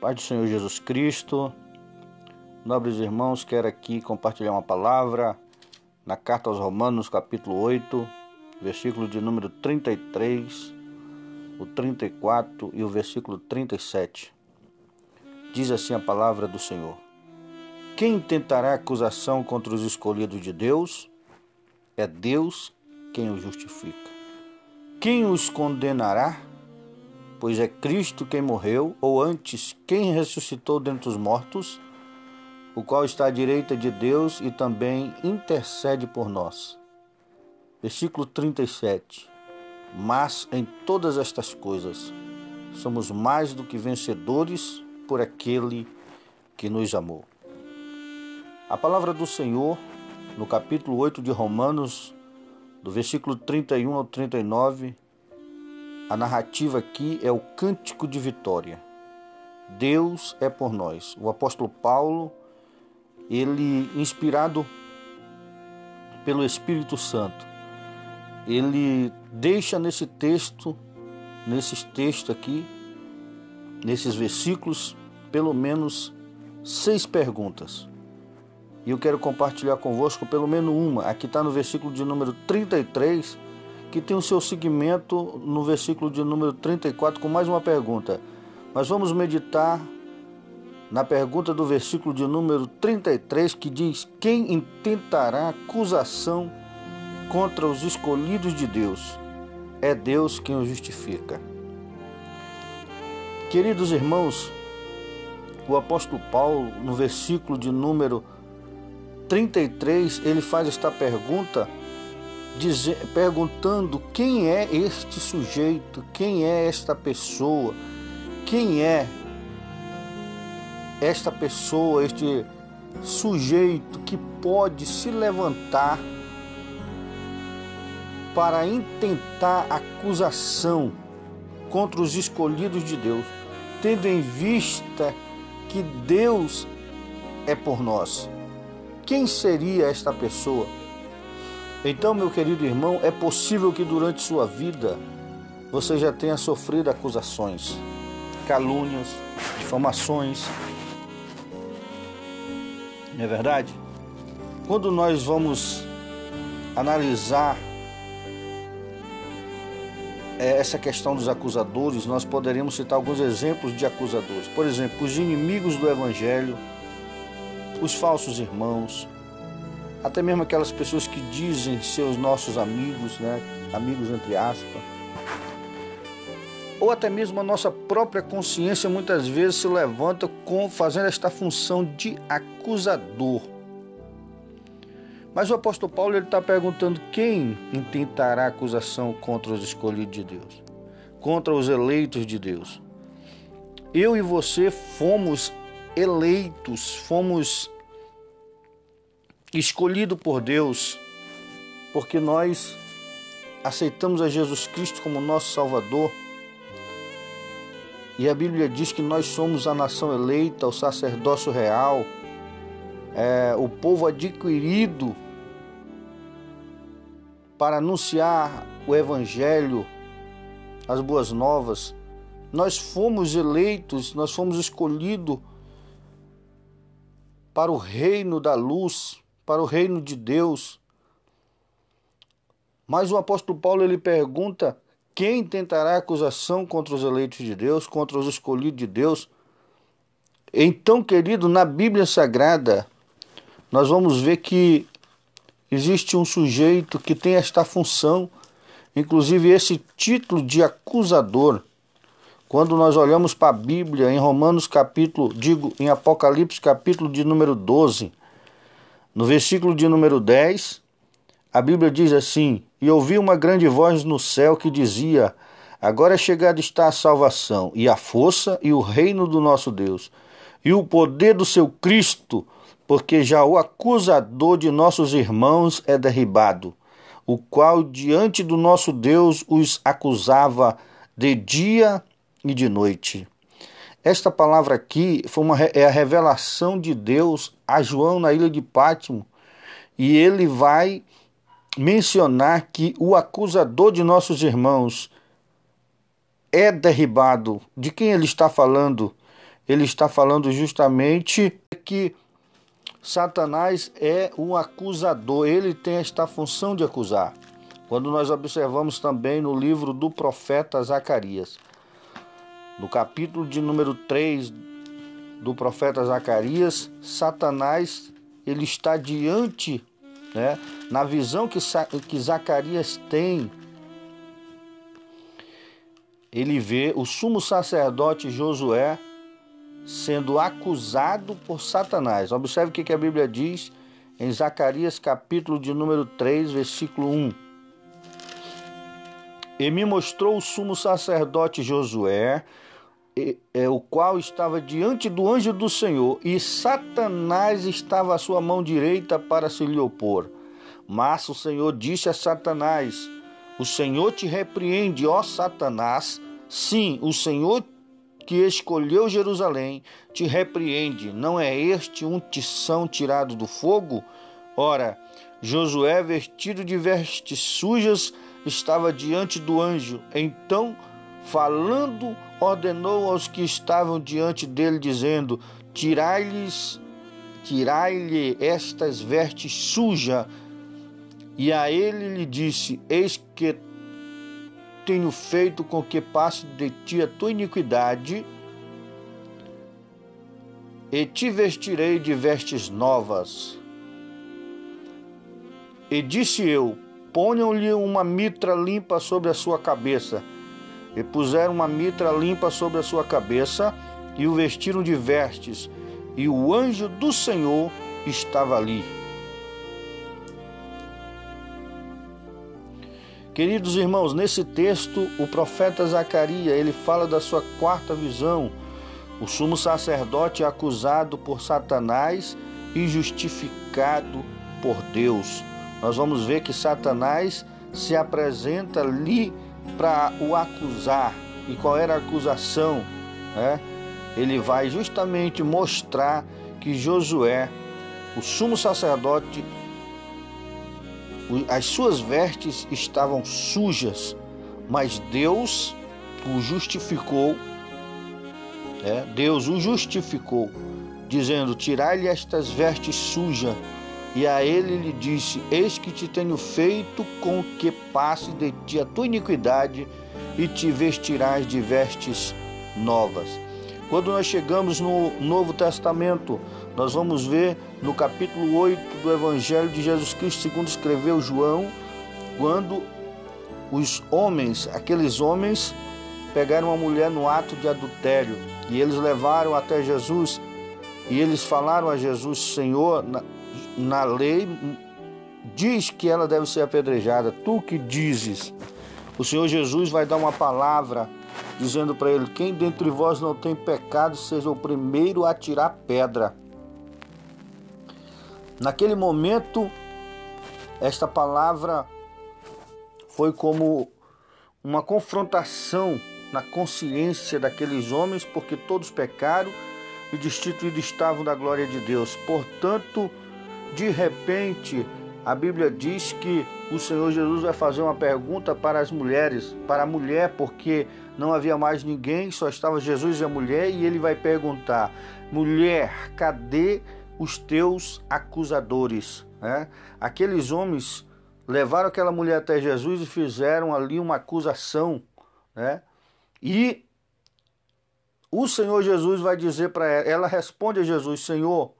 Pai do Senhor Jesus Cristo, nobres irmãos, quero aqui compartilhar uma palavra na carta aos Romanos, capítulo 8, versículo de número 33, o 34 e o versículo 37. Diz assim a palavra do Senhor: Quem tentará acusação contra os escolhidos de Deus? É Deus quem os justifica. Quem os condenará? Pois é Cristo quem morreu, ou antes, quem ressuscitou dentre os mortos, o qual está à direita de Deus e também intercede por nós. Versículo 37. Mas em todas estas coisas somos mais do que vencedores por aquele que nos amou. A palavra do Senhor, no capítulo 8 de Romanos, do versículo 31 ao 39, a narrativa aqui é o cântico de vitória. Deus é por nós. O apóstolo Paulo, ele inspirado pelo Espírito Santo, ele deixa nesse texto, nesses textos aqui, nesses versículos, pelo menos seis perguntas. E eu quero compartilhar convosco pelo menos uma. Aqui está no versículo de número 33 que tem o seu seguimento no versículo de número 34 com mais uma pergunta. Mas vamos meditar na pergunta do versículo de número 33 que diz: Quem intentará acusação contra os escolhidos de Deus? É Deus quem os justifica. Queridos irmãos, o apóstolo Paulo, no versículo de número 33, ele faz esta pergunta perguntando quem é este sujeito, quem é esta pessoa, quem é esta pessoa, este sujeito que pode se levantar para intentar acusação contra os escolhidos de Deus, tendo em vista que Deus é por nós. Quem seria esta pessoa? Então, meu querido irmão, é possível que durante sua vida você já tenha sofrido acusações, calúnias, difamações. Não é verdade? Quando nós vamos analisar é, essa questão dos acusadores, nós poderíamos citar alguns exemplos de acusadores. Por exemplo, os inimigos do Evangelho, os falsos irmãos, até mesmo aquelas pessoas que dizem ser os nossos amigos, né? amigos entre aspas, ou até mesmo a nossa própria consciência muitas vezes se levanta com fazendo esta função de acusador. Mas o apóstolo Paulo está perguntando quem intentará acusação contra os escolhidos de Deus, contra os eleitos de Deus. Eu e você fomos eleitos, fomos escolhido por Deus, porque nós aceitamos a Jesus Cristo como nosso Salvador. E a Bíblia diz que nós somos a nação eleita, o sacerdócio real, é, o povo adquirido para anunciar o Evangelho, as boas novas. Nós fomos eleitos, nós fomos escolhidos para o reino da luz, para o reino de Deus. Mas o apóstolo Paulo ele pergunta: quem tentará acusação contra os eleitos de Deus, contra os escolhidos de Deus? Então, querido, na Bíblia Sagrada, nós vamos ver que existe um sujeito que tem esta função, inclusive esse título de acusador. Quando nós olhamos para a Bíblia, em Romanos capítulo, digo, em Apocalipse capítulo de número 12, no versículo de número 10, a Bíblia diz assim: E ouvi uma grande voz no céu que dizia: Agora é chegada está a salvação, e a força e o reino do nosso Deus, e o poder do seu Cristo, porque já o acusador de nossos irmãos é derribado, o qual diante do nosso Deus os acusava de dia e de noite. Esta palavra aqui foi uma, é a revelação de Deus a João na ilha de Pátimo. E ele vai mencionar que o acusador de nossos irmãos é derribado. De quem ele está falando? ele está falando justamente que Satanás é um acusador, ele tem esta função de acusar. Quando nós observamos também no livro do profeta Zacarias, no capítulo de número 3 do profeta Zacarias, Satanás ele está diante, né, na visão que, que Zacarias tem, ele vê o sumo sacerdote Josué sendo acusado por Satanás. Observe o que a Bíblia diz em Zacarias capítulo de número 3, versículo 1. E me mostrou o sumo sacerdote Josué, é, o qual estava diante do anjo do Senhor, e Satanás estava à sua mão direita para se lhe opor. Mas o Senhor disse a Satanás: O Senhor te repreende, ó Satanás. Sim, o Senhor que escolheu Jerusalém te repreende. Não é este um tição tirado do fogo? Ora, Josué, vestido de vestes sujas, estava diante do anjo. Então, falando, ordenou aos que estavam diante dele, dizendo: Tirai-lhes, tirai-lhe estas vestes sujas. E a ele lhe disse: Eis que tenho feito com que passe de ti a tua iniquidade, e te vestirei de vestes novas. E disse eu: Ponham-lhe uma mitra limpa sobre a sua cabeça. E puseram uma mitra limpa sobre a sua cabeça, e o vestiram de vestes, e o anjo do Senhor estava ali. Queridos irmãos, nesse texto, o profeta Zacarias, ele fala da sua quarta visão, o sumo sacerdote acusado por Satanás e justificado por Deus. Nós vamos ver que Satanás se apresenta ali para o acusar. E qual era a acusação? Né? Ele vai justamente mostrar que Josué, o sumo sacerdote, as suas vestes estavam sujas, mas Deus o justificou. Né? Deus o justificou, dizendo: Tirai-lhe estas vestes sujas. E a ele lhe disse: Eis que te tenho feito com que passe de ti a tua iniquidade e te vestirás de vestes novas. Quando nós chegamos no Novo Testamento, nós vamos ver no capítulo 8 do Evangelho de Jesus Cristo, segundo escreveu João, quando os homens, aqueles homens, pegaram uma mulher no ato de adultério e eles levaram até Jesus e eles falaram a Jesus: Senhor, na, na lei diz que ela deve ser apedrejada, tu que dizes. O Senhor Jesus vai dar uma palavra dizendo para ele: Quem dentre vós não tem pecado, seja o primeiro a tirar pedra. Naquele momento, esta palavra foi como uma confrontação na consciência daqueles homens, porque todos pecaram e destituídos estavam da glória de Deus. Portanto, de repente, a Bíblia diz que o Senhor Jesus vai fazer uma pergunta para as mulheres, para a mulher, porque não havia mais ninguém, só estava Jesus e a mulher, e ele vai perguntar: mulher, cadê os teus acusadores. Né? Aqueles homens levaram aquela mulher até Jesus e fizeram ali uma acusação. Né? E o Senhor Jesus vai dizer para ela, ela responde a Jesus: Senhor,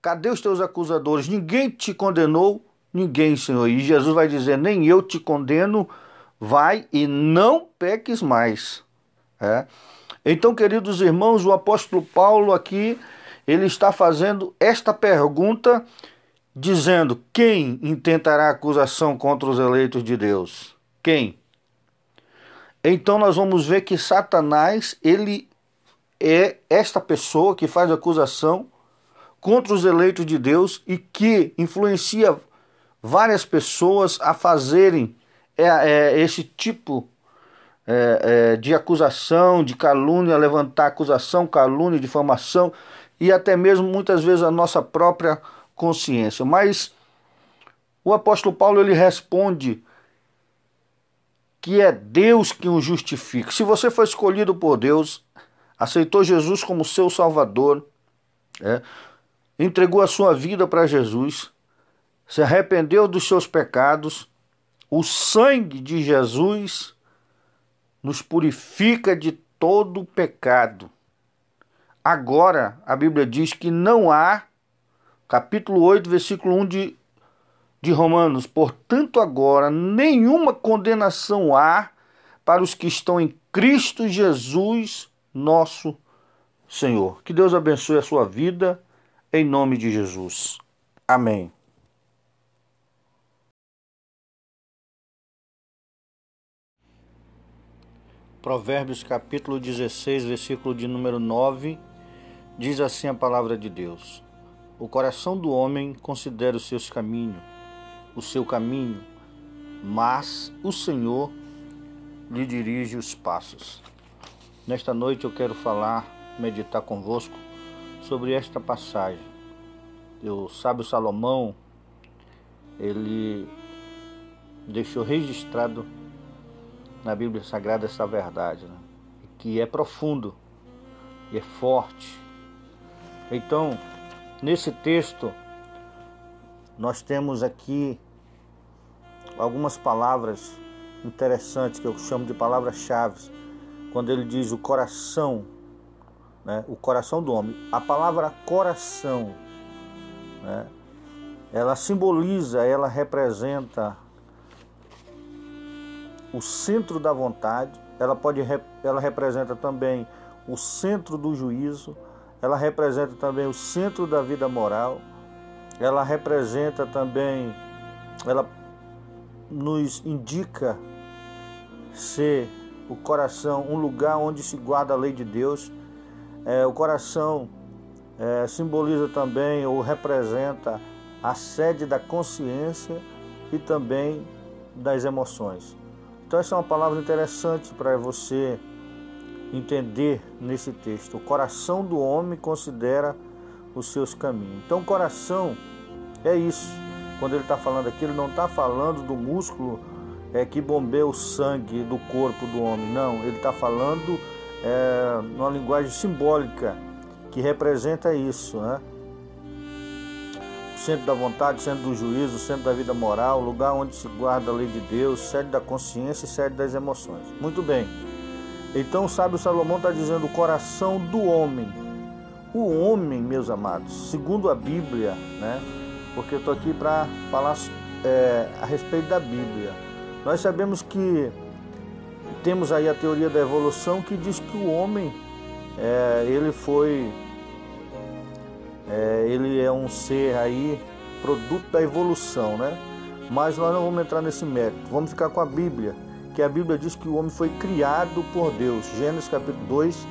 cadê os teus acusadores? Ninguém te condenou? Ninguém, Senhor. E Jesus vai dizer: Nem eu te condeno, vai e não peques mais. É? Então, queridos irmãos, o apóstolo Paulo aqui ele está fazendo esta pergunta, dizendo: quem intentará acusação contra os eleitos de Deus? Quem? Então nós vamos ver que Satanás, ele é esta pessoa que faz acusação contra os eleitos de Deus e que influencia várias pessoas a fazerem é, é, esse tipo é, de acusação, de calúnia, levantar acusação, calúnia, difamação e até mesmo muitas vezes a nossa própria consciência. Mas o apóstolo Paulo ele responde que é Deus que o justifica. Se você foi escolhido por Deus, aceitou Jesus como seu Salvador, é, entregou a sua vida para Jesus, se arrependeu dos seus pecados, o sangue de Jesus nos purifica de todo pecado. Agora, a Bíblia diz que não há, capítulo 8, versículo 1 de, de Romanos, portanto, agora nenhuma condenação há para os que estão em Cristo Jesus, nosso Senhor. Que Deus abençoe a sua vida, em nome de Jesus. Amém. Provérbios capítulo 16, versículo de número 9, diz assim a palavra de Deus: O coração do homem considera os seus caminhos, o seu caminho, mas o Senhor lhe dirige os passos. Nesta noite eu quero falar, meditar convosco sobre esta passagem. O sábio Salomão, ele deixou registrado na Bíblia Sagrada essa verdade, né? que é profundo e é forte. Então, nesse texto, nós temos aqui algumas palavras interessantes que eu chamo de palavras-chave. Quando ele diz o coração, né? o coração do homem. A palavra coração, né? ela simboliza, ela representa o centro da vontade, ela pode ela representa também o centro do juízo, ela representa também o centro da vida moral, ela representa também ela nos indica ser o coração um lugar onde se guarda a lei de Deus. É, o coração é, simboliza também ou representa a sede da consciência e também das emoções. Então, essa é uma palavra interessante para você entender nesse texto. O coração do homem considera os seus caminhos. Então, o coração é isso. Quando ele está falando aqui, ele não está falando do músculo é, que bombeia o sangue do corpo do homem. Não, ele está falando é, numa linguagem simbólica que representa isso, né? centro da vontade, centro do juízo, centro da vida moral, lugar onde se guarda a lei de Deus, sede da consciência e sede das emoções. Muito bem. Então o sábio Salomão está dizendo o coração do homem. O homem, meus amados, segundo a Bíblia, né? Porque eu estou aqui para falar é, a respeito da Bíblia. Nós sabemos que temos aí a teoria da evolução que diz que o homem é, ele foi é, ele é um ser aí produto da evolução, né? Mas nós não vamos entrar nesse mérito. Vamos ficar com a Bíblia, que a Bíblia diz que o homem foi criado por Deus. Gênesis capítulo 2,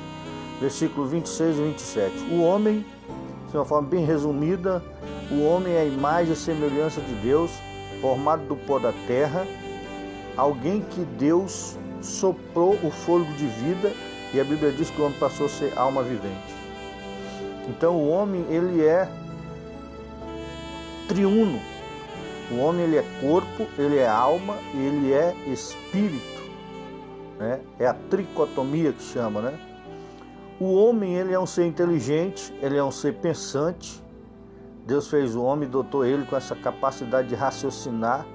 versículo 26 e 27. O homem, de uma forma bem resumida, o homem é a imagem e semelhança de Deus, formado do pó da terra, alguém que Deus soprou o fôlego de vida e a Bíblia diz que o homem passou a ser alma vivente. Então o homem ele é triuno. O homem ele é corpo, ele é alma ele é espírito. Né? É a tricotomia que chama, né? O homem ele é um ser inteligente, ele é um ser pensante. Deus fez o homem dotou ele com essa capacidade de raciocinar,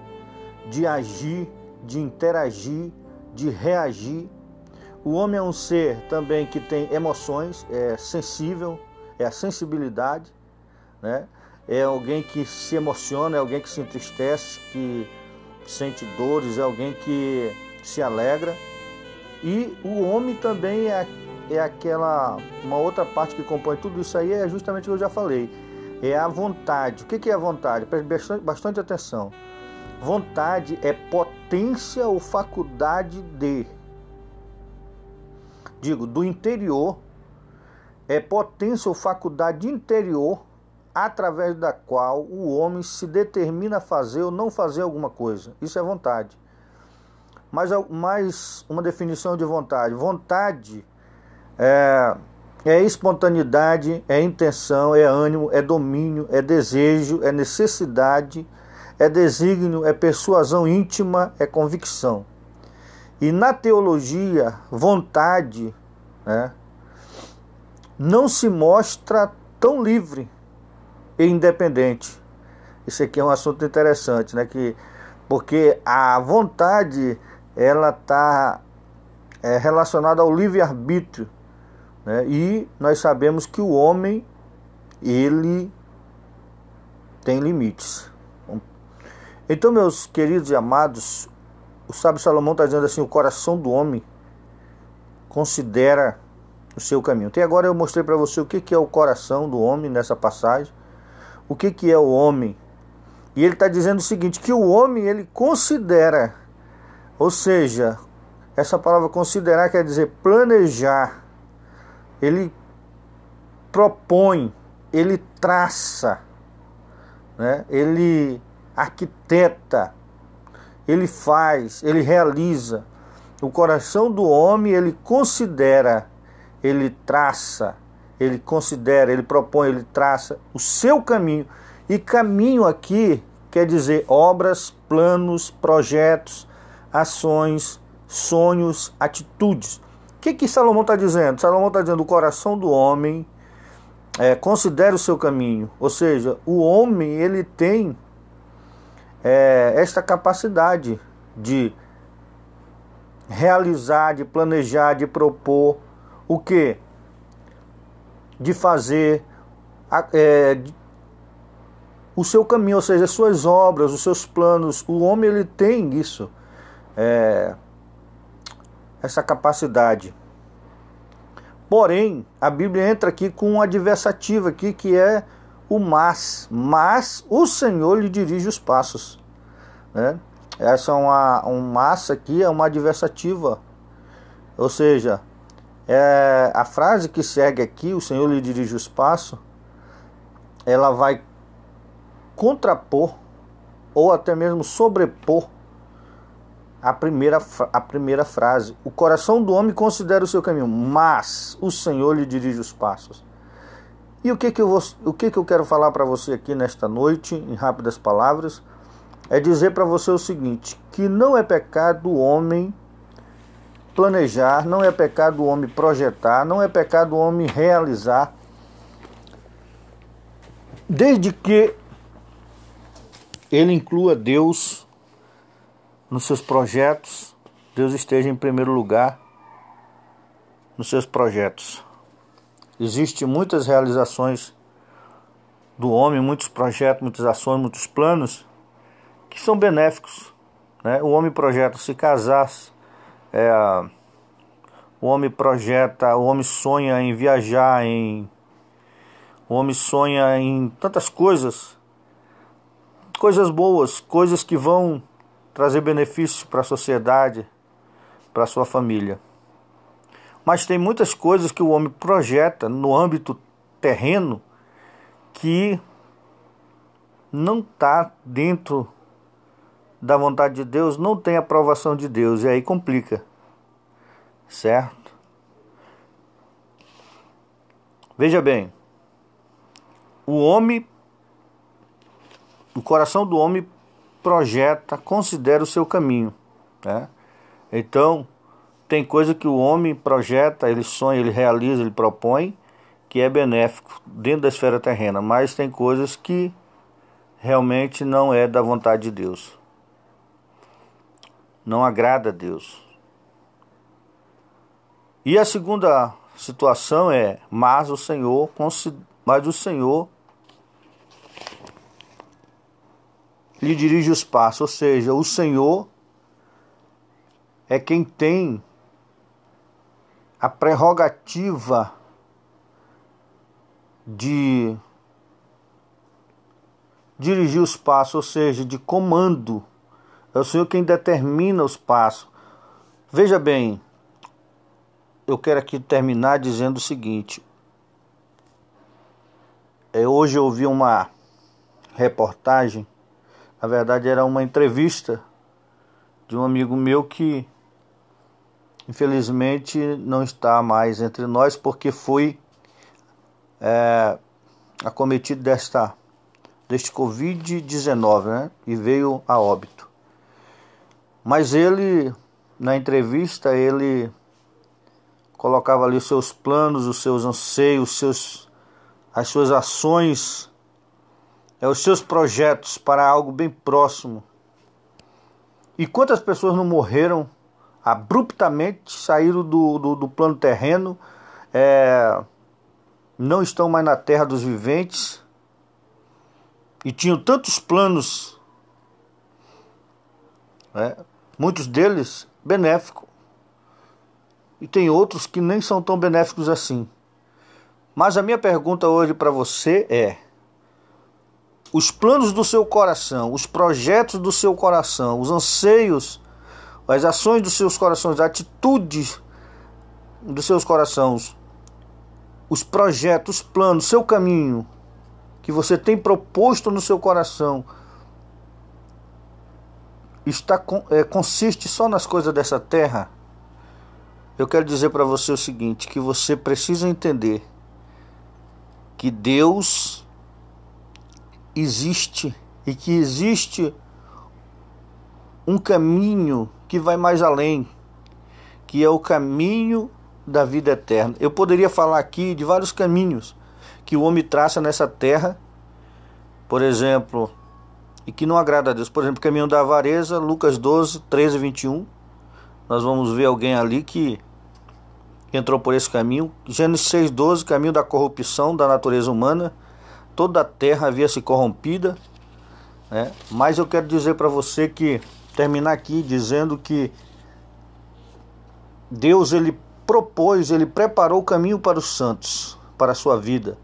de agir, de interagir, de reagir. O homem é um ser também que tem emoções, é sensível, é a sensibilidade, né? é alguém que se emociona, é alguém que se entristece, que sente dores, é alguém que se alegra. E o homem também é, é aquela, uma outra parte que compõe tudo isso aí, é justamente o que eu já falei, é a vontade. O que é a vontade? Preste bastante, bastante atenção. Vontade é potência ou faculdade de, digo, do interior é potência ou faculdade interior através da qual o homem se determina a fazer ou não fazer alguma coisa. Isso é vontade. Mas mais uma definição de vontade. Vontade é, é espontaneidade, é intenção, é ânimo, é domínio, é desejo, é necessidade, é desígnio, é persuasão íntima, é convicção. E na teologia, vontade, né? não se mostra tão livre e independente. Isso aqui é um assunto interessante, né? Que, porque a vontade ela está é, relacionada ao livre-arbítrio. Né? E nós sabemos que o homem ele tem limites. Então, meus queridos e amados, o sábio Salomão está dizendo assim: o coração do homem considera o seu caminho. Até agora eu mostrei para você o que, que é o coração do homem nessa passagem, o que, que é o homem. E ele está dizendo o seguinte: que o homem ele considera, ou seja, essa palavra considerar quer dizer planejar, ele propõe, ele traça, né? ele arquiteta, ele faz, ele realiza. O coração do homem ele considera ele traça, ele considera, ele propõe, ele traça o seu caminho. E caminho aqui quer dizer obras, planos, projetos, ações, sonhos, atitudes. O que, que Salomão está dizendo? Salomão está dizendo o coração do homem é, considera o seu caminho. Ou seja, o homem ele tem é, esta capacidade de realizar, de planejar, de propor o que? De fazer é, o seu caminho, ou seja, as suas obras, os seus planos. O homem ele tem isso, é, essa capacidade. Porém, a Bíblia entra aqui com um adversativo aqui que é o mas. Mas o Senhor lhe dirige os passos. Né? Essa é uma um mas aqui é uma adversativa. Ou seja, é, a frase que segue aqui, o Senhor lhe dirige os passos, ela vai contrapor ou até mesmo sobrepor a primeira, a primeira frase. O coração do homem considera o seu caminho, mas o Senhor lhe dirige os passos. E o que, que, eu, vou, o que, que eu quero falar para você aqui nesta noite, em rápidas palavras, é dizer para você o seguinte: que não é pecado o homem planejar, não é pecado o homem projetar, não é pecado o homem realizar, desde que ele inclua Deus nos seus projetos, Deus esteja em primeiro lugar nos seus projetos. Existem muitas realizações do homem, muitos projetos, muitas ações, muitos planos que são benéficos. Né? O homem projeta se casar, é, o homem projeta, o homem sonha em viajar, em, o homem sonha em tantas coisas, coisas boas, coisas que vão trazer benefícios para a sociedade, para a sua família. Mas tem muitas coisas que o homem projeta no âmbito terreno que não está dentro da vontade de Deus não tem aprovação de Deus, e aí complica. Certo? Veja bem, o homem, o coração do homem projeta, considera o seu caminho. Né? Então, tem coisa que o homem projeta, ele sonha, ele realiza, ele propõe, que é benéfico dentro da esfera terrena, mas tem coisas que realmente não é da vontade de Deus. Não agrada a Deus. E a segunda situação é: mas o Senhor, mas o Senhor lhe dirige os passos, ou seja, o Senhor é quem tem a prerrogativa de dirigir os passos, ou seja, de comando é o Senhor quem determina os passos. Veja bem, eu quero aqui terminar dizendo o seguinte. É, hoje eu ouvi uma reportagem, na verdade era uma entrevista de um amigo meu que infelizmente não está mais entre nós porque foi é, acometido desta deste Covid-19 né, e veio a óbito. Mas ele, na entrevista, ele colocava ali os seus planos, os seus anseios, os seus, as suas ações, é, os seus projetos para algo bem próximo. E quantas pessoas não morreram abruptamente, saíram do, do, do plano terreno, é, não estão mais na terra dos viventes e tinham tantos planos, né, muitos deles benéficos, e tem outros que nem são tão benéficos assim. Mas a minha pergunta hoje para você é: os planos do seu coração, os projetos do seu coração, os anseios, as ações dos seus corações, as atitudes dos seus corações, os projetos, os planos, seu caminho que você tem proposto no seu coração está é, consiste só nas coisas dessa terra? Eu quero dizer para você o seguinte, que você precisa entender que Deus existe e que existe um caminho que vai mais além, que é o caminho da vida eterna. Eu poderia falar aqui de vários caminhos que o homem traça nessa terra, por exemplo, e que não agrada a Deus. Por exemplo, o caminho da avareza, Lucas 12, 13 e 21. Nós vamos ver alguém ali que entrou por esse caminho. Gênesis 6, 12, caminho da corrupção da natureza humana. Toda a terra havia se corrompida. Né? Mas eu quero dizer para você que, terminar aqui dizendo que Deus ele propôs, ele preparou o caminho para os santos, para a sua vida.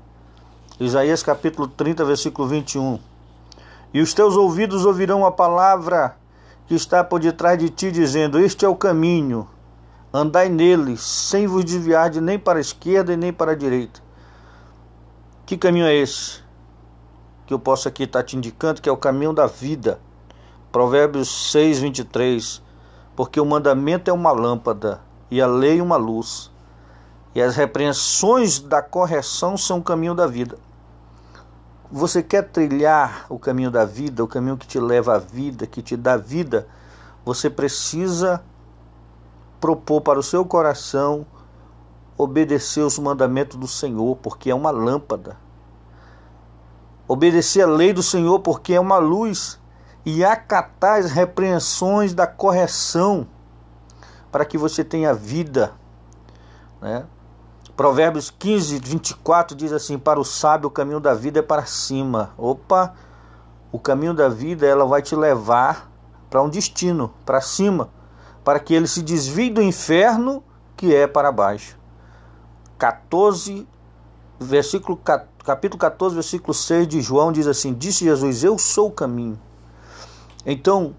Isaías capítulo 30, versículo 21. E os teus ouvidos ouvirão a palavra que está por detrás de ti, dizendo: Este é o caminho, andai nele, sem vos desviar de nem para a esquerda e nem para a direita. Que caminho é esse? Que eu posso aqui estar te indicando que é o caminho da vida. Provérbios 6, 23. Porque o mandamento é uma lâmpada e a lei uma luz. E as repreensões da correção são o caminho da vida. Você quer trilhar o caminho da vida, o caminho que te leva à vida, que te dá vida, você precisa propor para o seu coração obedecer os mandamentos do Senhor, porque é uma lâmpada. Obedecer a lei do Senhor, porque é uma luz. E acatar as repreensões da correção para que você tenha vida. Né? Provérbios 15, 24 diz assim: Para o sábio o caminho da vida é para cima. Opa, o caminho da vida ela vai te levar para um destino, para cima, para que ele se desvie do inferno que é para baixo. 14, versículo, capítulo 14, versículo 6 de João diz assim: Disse Jesus: Eu sou o caminho. Então,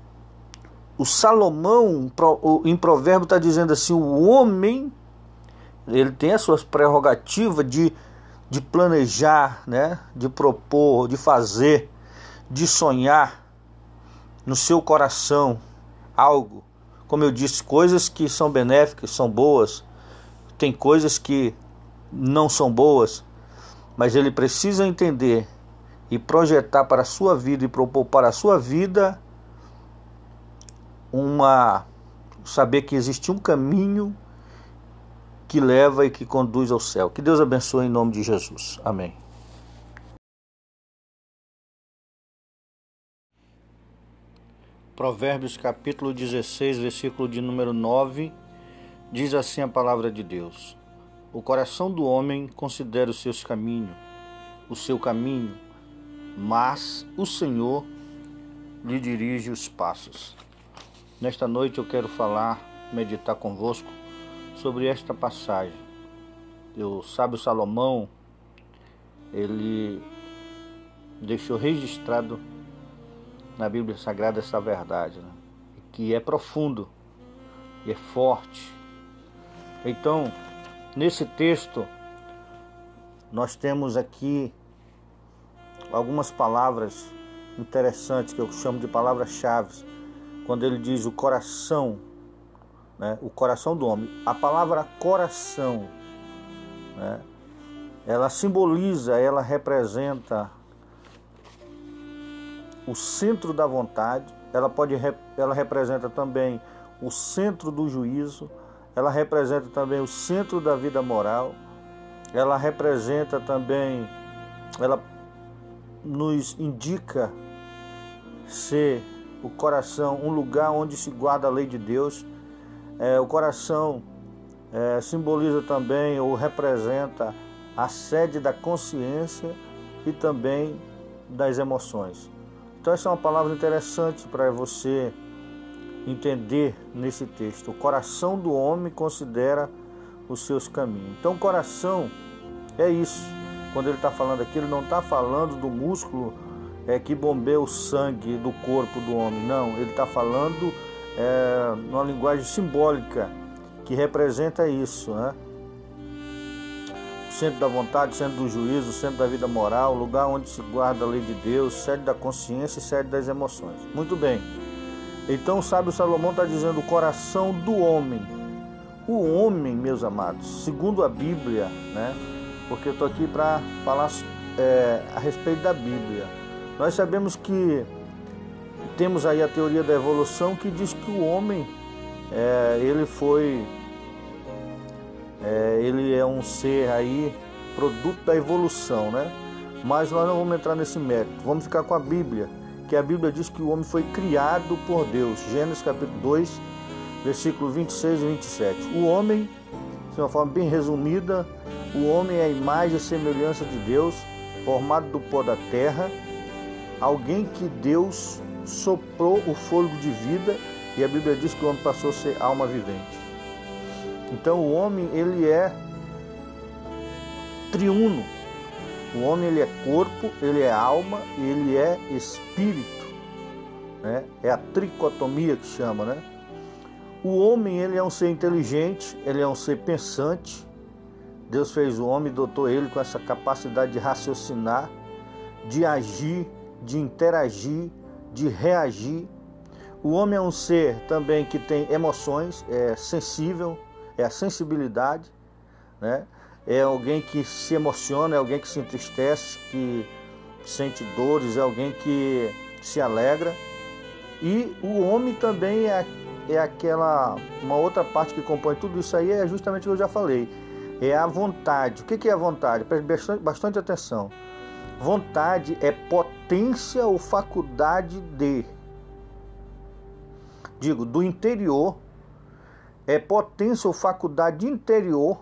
o Salomão, em provérbio, está dizendo assim: o homem ele tem as suas prerrogativas de, de planejar, né? de propor, de fazer, de sonhar no seu coração algo. Como eu disse, coisas que são benéficas, são boas, tem coisas que não são boas, mas ele precisa entender e projetar para a sua vida e propor para a sua vida uma saber que existe um caminho que leva e que conduz ao céu. Que Deus abençoe em nome de Jesus. Amém. Provérbios capítulo 16, versículo de número 9, diz assim a palavra de Deus: O coração do homem considera os seus caminhos, o seu caminho, mas o Senhor lhe dirige os passos. Nesta noite eu quero falar, meditar convosco sobre esta passagem. O sábio Salomão, ele deixou registrado na Bíblia Sagrada essa verdade, né? que é profundo e é forte. Então, nesse texto, nós temos aqui algumas palavras interessantes que eu chamo de palavras-chave quando ele diz o coração, né, o coração do homem. A palavra coração, né, ela simboliza, ela representa o centro da vontade, ela pode ela representa também o centro do juízo, ela representa também o centro da vida moral, ela representa também, ela nos indica ser o coração um lugar onde se guarda a lei de Deus. É, o coração é, simboliza também ou representa a sede da consciência e também das emoções. Então, essa é uma palavra interessante para você entender nesse texto. O coração do homem considera os seus caminhos. Então, o coração é isso. Quando ele está falando aqui, ele não está falando do músculo é, que bombeia o sangue do corpo do homem. Não, ele está falando é, numa linguagem simbólica que representa isso. Né? centro da vontade, centro do juízo, centro da vida moral, lugar onde se guarda a lei de Deus, sede da consciência e sede das emoções. Muito bem. Então o sábio Salomão está dizendo o coração do homem. O homem, meus amados, segundo a Bíblia, né? Porque eu estou aqui para falar é, a respeito da Bíblia. Nós sabemos que temos aí a teoria da evolução que diz que o homem é, ele foi é, ele é um ser aí produto da evolução, né? Mas nós não vamos entrar nesse mérito. Vamos ficar com a Bíblia, que a Bíblia diz que o homem foi criado por Deus. Gênesis capítulo 2, versículo 26 e 27. O homem, de uma forma bem resumida, o homem é a imagem e semelhança de Deus, formado do pó da terra, alguém que Deus soprou o fôlego de vida, e a Bíblia diz que o homem passou a ser alma vivente. Então o homem ele é triuno. O homem ele é corpo, ele é alma e ele é espírito. Né? É a tricotomia que chama, né? O homem ele é um ser inteligente, ele é um ser pensante. Deus fez o homem, dotou ele com essa capacidade de raciocinar, de agir, de interagir, de reagir. O homem é um ser também que tem emoções, é sensível, é a sensibilidade, né? é alguém que se emociona, é alguém que se entristece, que sente dores, é alguém que se alegra. E o homem também é, é aquela, uma outra parte que compõe tudo isso aí, é justamente o que eu já falei, é a vontade. O que é a vontade? Preste bastante, bastante atenção. Vontade é potência ou faculdade de, digo, do interior é potência ou faculdade interior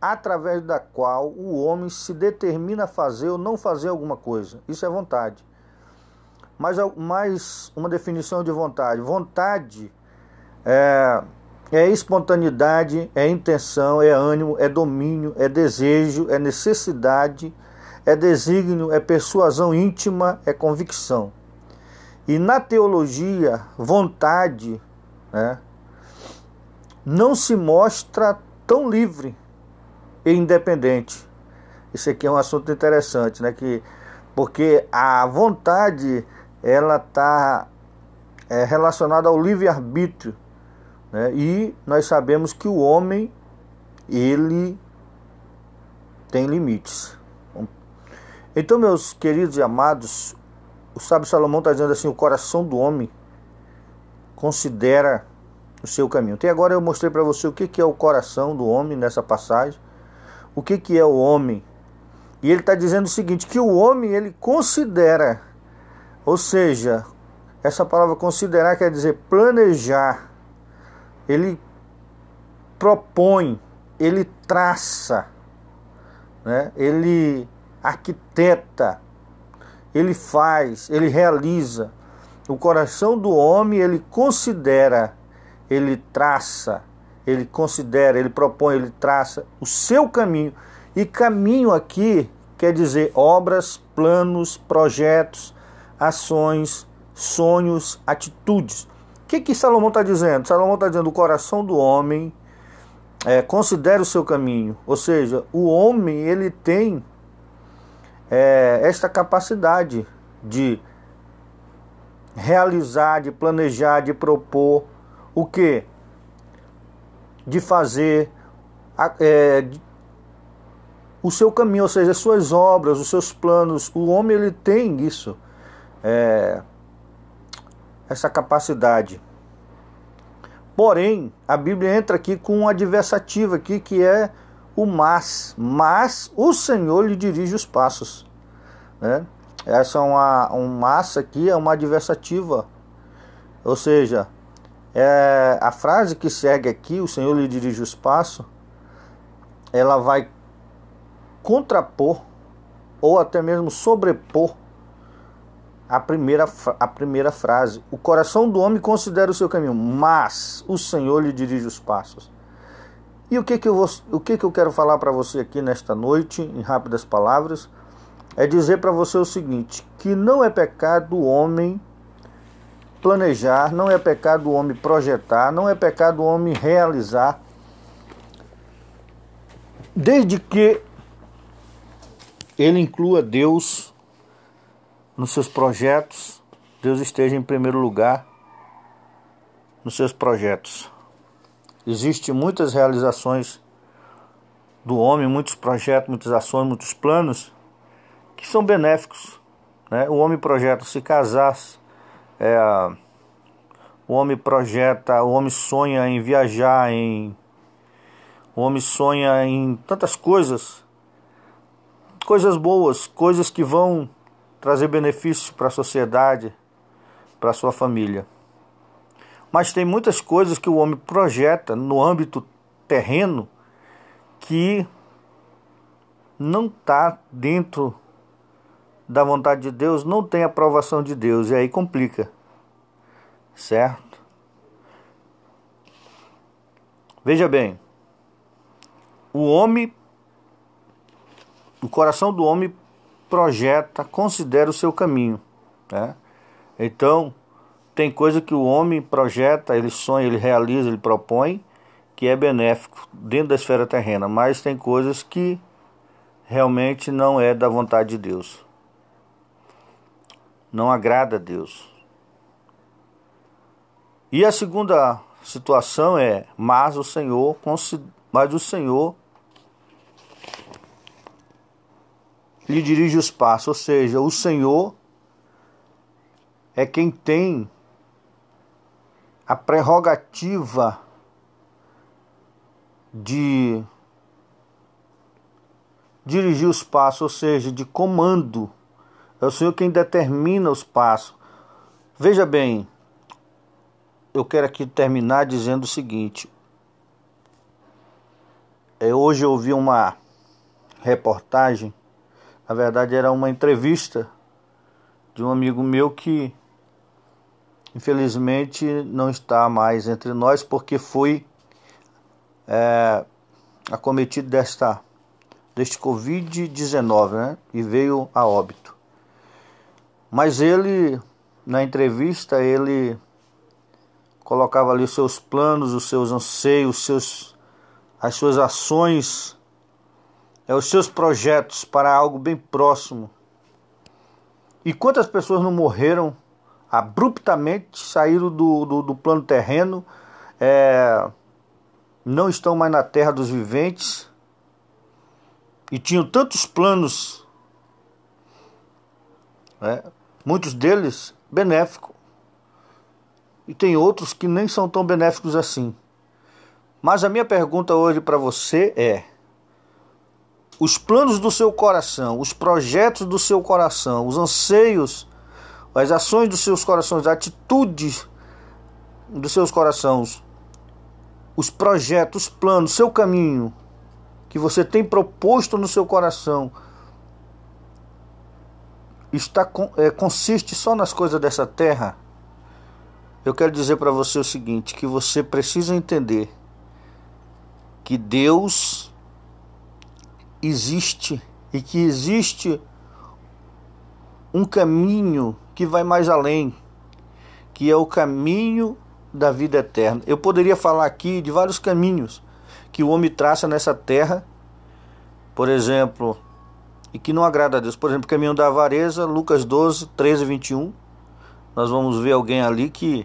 através da qual o homem se determina a fazer ou não fazer alguma coisa. Isso é vontade. Mas mais uma definição de vontade. Vontade é, é espontaneidade, é intenção, é ânimo, é domínio, é desejo, é necessidade, é desígnio, é persuasão íntima, é convicção. E na teologia, vontade, né, não se mostra tão livre e independente. Isso aqui é um assunto interessante, né? Que, porque a vontade ela está é, relacionada ao livre-arbítrio. Né? E nós sabemos que o homem ele tem limites. Então, meus queridos e amados, o sábio Salomão está dizendo assim: o coração do homem considera o seu caminho. Até agora eu mostrei para você o que, que é o coração do homem nessa passagem, o que, que é o homem. E ele está dizendo o seguinte, que o homem ele considera, ou seja, essa palavra considerar quer dizer planejar, ele propõe, ele traça, né? ele arquiteta, ele faz, ele realiza. O coração do homem ele considera ele traça, ele considera, ele propõe, ele traça o seu caminho. E caminho aqui quer dizer obras, planos, projetos, ações, sonhos, atitudes. O que, que Salomão está dizendo? Salomão está dizendo o coração do homem é, considera o seu caminho. Ou seja, o homem ele tem é, esta capacidade de realizar, de planejar, de propor o que? De fazer é, o seu caminho, ou seja, as suas obras, os seus planos. O homem ele tem isso, é, essa capacidade. Porém, a Bíblia entra aqui com um adversativo aqui que é o mas. Mas o Senhor lhe dirige os passos. Né? Essa é uma um massa aqui é uma adversativa. Ou seja, é, a frase que segue aqui, o Senhor lhe dirige os passos, ela vai contrapor ou até mesmo sobrepor a primeira, a primeira frase. O coração do homem considera o seu caminho, mas o Senhor lhe dirige os passos. E o que, que, eu, vou, o que, que eu quero falar para você aqui nesta noite, em rápidas palavras, é dizer para você o seguinte: que não é pecado o homem planejar, não é pecado o homem projetar, não é pecado o homem realizar, desde que ele inclua Deus nos seus projetos, Deus esteja em primeiro lugar nos seus projetos. Existem muitas realizações do homem, muitos projetos, muitas ações, muitos planos que são benéficos. Né? O homem projeta se casar, é, o homem projeta, o homem sonha em viajar, em, o homem sonha em tantas coisas, coisas boas, coisas que vão trazer benefícios para a sociedade, para a sua família. Mas tem muitas coisas que o homem projeta no âmbito terreno que não está dentro da vontade de Deus, não tem aprovação de Deus, e aí complica. Certo? Veja bem, o homem, o coração do homem projeta, considera o seu caminho. Né? Então, tem coisa que o homem projeta, ele sonha, ele realiza, ele propõe, que é benéfico dentro da esfera terrena, mas tem coisas que realmente não é da vontade de Deus. Não agrada a Deus. E a segunda situação é, mas o Senhor, mas o Senhor lhe dirige os passos, ou seja, o Senhor é quem tem a prerrogativa de dirigir os passos, ou seja, de comando. É o Senhor quem determina os passos. Veja bem, eu quero aqui terminar dizendo o seguinte. É, hoje eu ouvi uma reportagem na verdade, era uma entrevista de um amigo meu que infelizmente não está mais entre nós porque foi é, acometido desta deste Covid-19 né? e veio a óbito. Mas ele, na entrevista, ele colocava ali os seus planos, os seus anseios, os seus, as suas ações é, os seus projetos para algo bem próximo. E quantas pessoas não morreram abruptamente, saíram do, do, do plano terreno, é, não estão mais na terra dos viventes e tinham tantos planos, né, muitos deles benéficos, e tem outros que nem são tão benéficos assim. Mas a minha pergunta hoje para você é: os planos do seu coração, os projetos do seu coração, os anseios, as ações dos seus corações, as atitudes dos seus corações, os projetos, os planos, seu caminho que você tem proposto no seu coração está é, consiste só nas coisas dessa terra. Eu quero dizer para você o seguinte, que você precisa entender que Deus existe e que existe um caminho que vai mais além, que é o caminho da vida eterna. Eu poderia falar aqui de vários caminhos que o homem traça nessa terra, por exemplo, e que não agrada a Deus. Por exemplo, o caminho da avareza, Lucas 12, 13 e 21. Nós vamos ver alguém ali que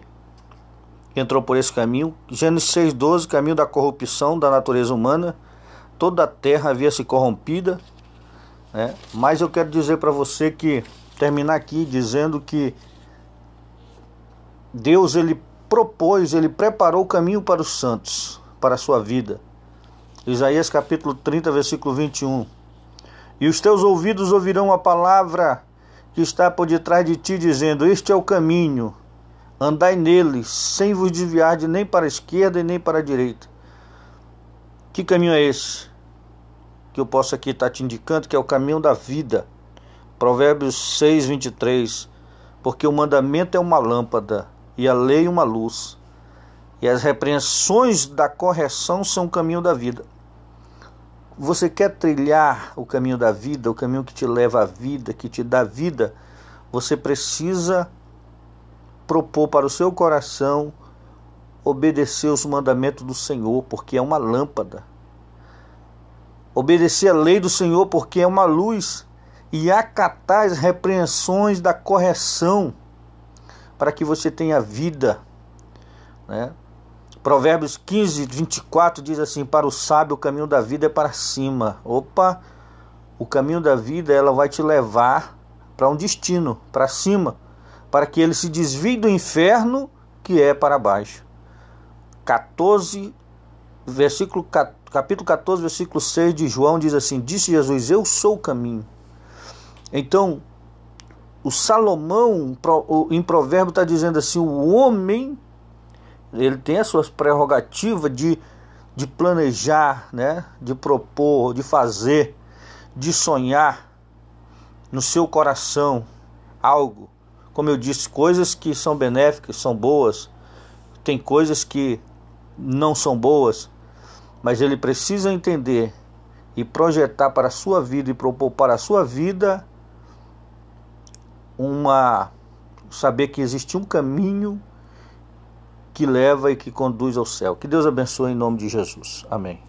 entrou por esse caminho. Gênesis 6, 12, caminho da corrupção da natureza humana toda a terra havia se corrompida. Né? Mas eu quero dizer para você que terminar aqui dizendo que Deus ele propôs, ele preparou o caminho para os santos, para a sua vida. Isaías capítulo 30, versículo 21. E os teus ouvidos ouvirão a palavra que está por detrás de ti, dizendo: Este é o caminho, andai nele, sem vos desviar de nem para a esquerda e nem para a direita. Que caminho é esse? Que eu posso aqui estar te indicando que é o caminho da vida. Provérbios 6, 23. Porque o mandamento é uma lâmpada e a lei uma luz, e as repreensões da correção são o caminho da vida. Você quer trilhar o caminho da vida, o caminho que te leva à vida, que te dá vida, você precisa propor para o seu coração obedecer os mandamentos do Senhor, porque é uma lâmpada. Obedecer a lei do Senhor, porque é uma luz. E acatar as repreensões da correção, para que você tenha vida. Né? Provérbios 15, 24 diz assim: Para o sábio o caminho da vida é para cima. Opa, o caminho da vida ela vai te levar para um destino, para cima, para que ele se desvie do inferno que é para baixo. 14, versículo, capítulo 14, versículo 6 de João diz assim: Disse Jesus: Eu sou o caminho. Então, o Salomão em provérbio está dizendo assim: o homem ele tem as suas prerrogativas de, de planejar, né? de propor, de fazer, de sonhar no seu coração algo. Como eu disse, coisas que são benéficas, são boas, tem coisas que não são boas, mas ele precisa entender e projetar para a sua vida e propor para a sua vida uma saber que existe um caminho que leva e que conduz ao céu. Que Deus abençoe em nome de Jesus. Amém.